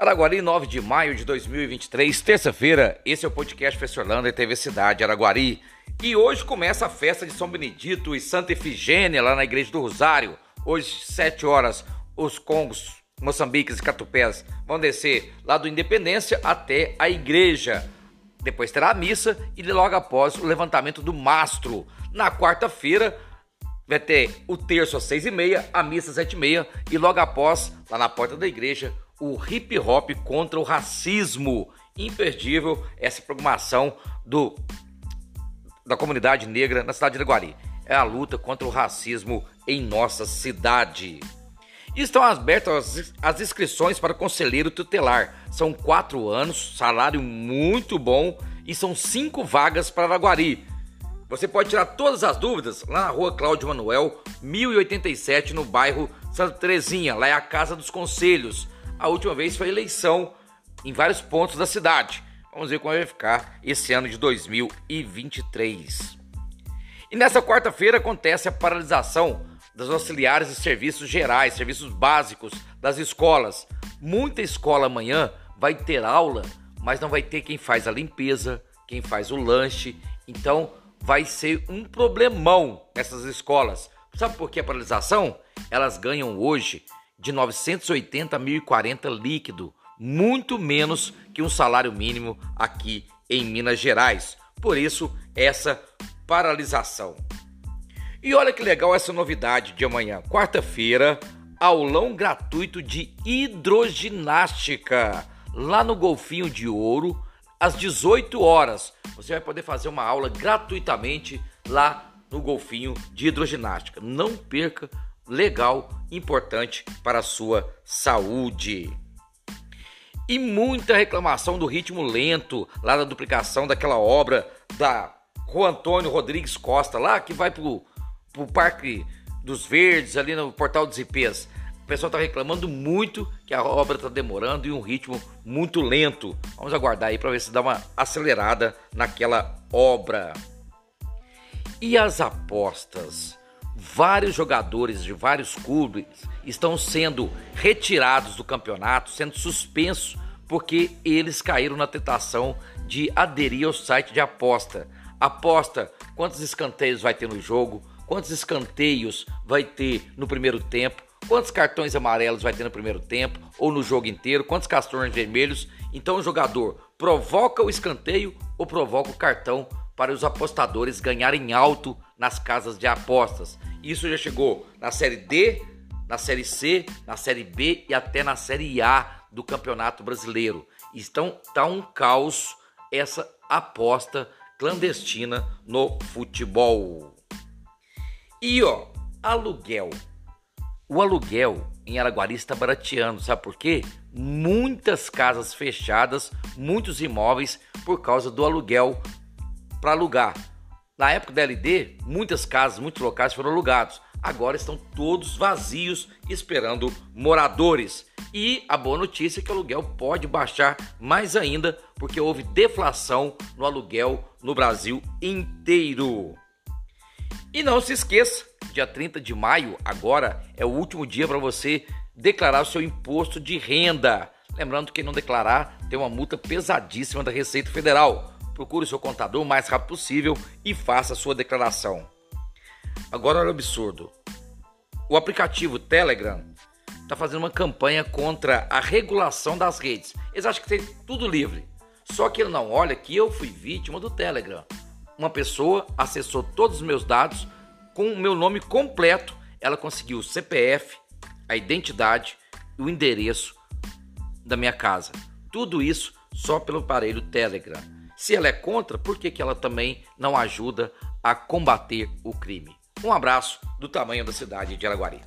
Araguari, 9 de maio de 2023, terça-feira. Esse é o podcast Professor Orlando e TV Cidade Araguari. E hoje começa a festa de São Benedito e Santa Efigênia lá na Igreja do Rosário. Hoje, 7 horas, os congos, moçambiques e catupés vão descer lá do Independência até a igreja. Depois terá a missa e logo após o levantamento do mastro. Na quarta-feira, vai ter o terço às seis e meia, a missa às sete e meia e logo após, lá na porta da igreja, o hip hop contra o racismo. Imperdível essa programação do, da comunidade negra na cidade de Araguari. É a luta contra o racismo em nossa cidade. Estão abertas as inscrições para conselheiro tutelar. São quatro anos, salário muito bom e são cinco vagas para Araguari. Você pode tirar todas as dúvidas lá na rua Cláudio Manuel, 1087, no bairro Santa Terezinha. Lá é a Casa dos Conselhos. A última vez foi eleição em vários pontos da cidade. Vamos ver como vai ficar esse ano de 2023. E nessa quarta-feira acontece a paralisação das auxiliares de serviços gerais, serviços básicos das escolas. Muita escola amanhã vai ter aula, mas não vai ter quem faz a limpeza, quem faz o lanche. Então vai ser um problemão nessas escolas. Sabe por que a paralisação? Elas ganham hoje de 980 a 1.040 líquido, muito menos que um salário mínimo aqui em Minas Gerais. Por isso, essa paralisação. E olha que legal essa novidade de amanhã, quarta-feira, aulão gratuito de hidroginástica lá no Golfinho de Ouro, às 18 horas. Você vai poder fazer uma aula gratuitamente lá no Golfinho de Hidroginástica. Não perca legal, importante para a sua saúde. E muita reclamação do ritmo lento lá da duplicação daquela obra da Juan Antônio Rodrigues Costa, lá que vai para o Parque dos Verdes, ali no Portal dos IPs. O pessoal está reclamando muito que a obra está demorando e um ritmo muito lento. Vamos aguardar aí para ver se dá uma acelerada naquela obra. E as apostas? Vários jogadores de vários clubes estão sendo retirados do campeonato, sendo suspensos porque eles caíram na tentação de aderir ao site de aposta. Aposta quantos escanteios vai ter no jogo, quantos escanteios vai ter no primeiro tempo, quantos cartões amarelos vai ter no primeiro tempo ou no jogo inteiro, quantos cartões vermelhos. Então o jogador provoca o escanteio ou provoca o cartão para os apostadores ganharem alto nas casas de apostas. Isso já chegou na Série D, na Série C, na Série B e até na Série A do Campeonato Brasileiro. Então tá um caos essa aposta clandestina no futebol. E ó, aluguel. O aluguel em Araguari está barateando, sabe por quê? Muitas casas fechadas, muitos imóveis por causa do aluguel para alugar. Na época da LD, muitas casas, muitos locais foram alugados. Agora estão todos vazios esperando moradores. E a boa notícia é que o aluguel pode baixar mais ainda, porque houve deflação no aluguel no Brasil inteiro. E não se esqueça, dia 30 de maio, agora é o último dia para você declarar o seu imposto de renda. Lembrando que quem não declarar tem uma multa pesadíssima da Receita Federal procure seu contador o mais rápido possível e faça a sua declaração. Agora olha o absurdo. O aplicativo Telegram está fazendo uma campanha contra a regulação das redes. Eles acham que tem tudo livre. Só que ele não olha que eu fui vítima do Telegram. Uma pessoa acessou todos os meus dados com o meu nome completo. Ela conseguiu o CPF, a identidade e o endereço da minha casa. Tudo isso só pelo aparelho Telegram. Se ela é contra, por que, que ela também não ajuda a combater o crime? Um abraço do tamanho da cidade de Araguari.